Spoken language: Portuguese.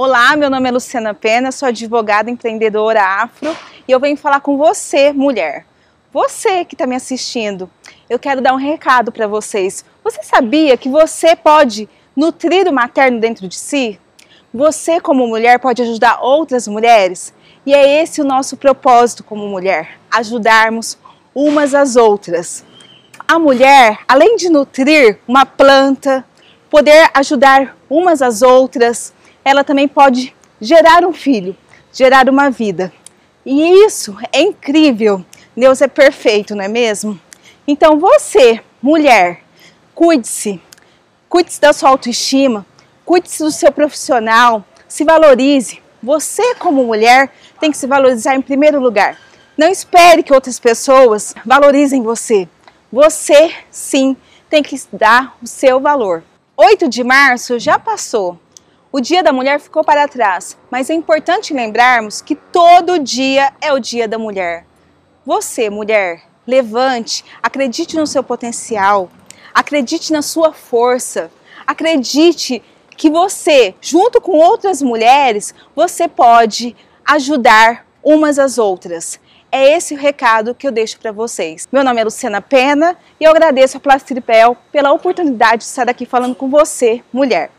Olá, meu nome é Luciana Pena, sou advogada empreendedora afro e eu venho falar com você, mulher. Você que está me assistindo, eu quero dar um recado para vocês. Você sabia que você pode nutrir o materno dentro de si? Você, como mulher, pode ajudar outras mulheres? E é esse o nosso propósito como mulher: ajudarmos umas às outras. A mulher, além de nutrir uma planta, poder ajudar umas às outras, ela também pode gerar um filho, gerar uma vida. E isso é incrível. Deus é perfeito, não é mesmo? Então você, mulher, cuide-se. Cuide-se da sua autoestima, cuide-se do seu profissional, se valorize. Você, como mulher, tem que se valorizar em primeiro lugar. Não espere que outras pessoas valorizem você. Você, sim, tem que dar o seu valor. 8 de março já passou. O Dia da Mulher ficou para trás, mas é importante lembrarmos que todo dia é o Dia da Mulher. Você, mulher, levante, acredite no seu potencial, acredite na sua força, acredite que você, junto com outras mulheres, você pode ajudar umas às outras. É esse o recado que eu deixo para vocês. Meu nome é Luciana Pena e eu agradeço a Plastripel pela oportunidade de estar aqui falando com você, mulher.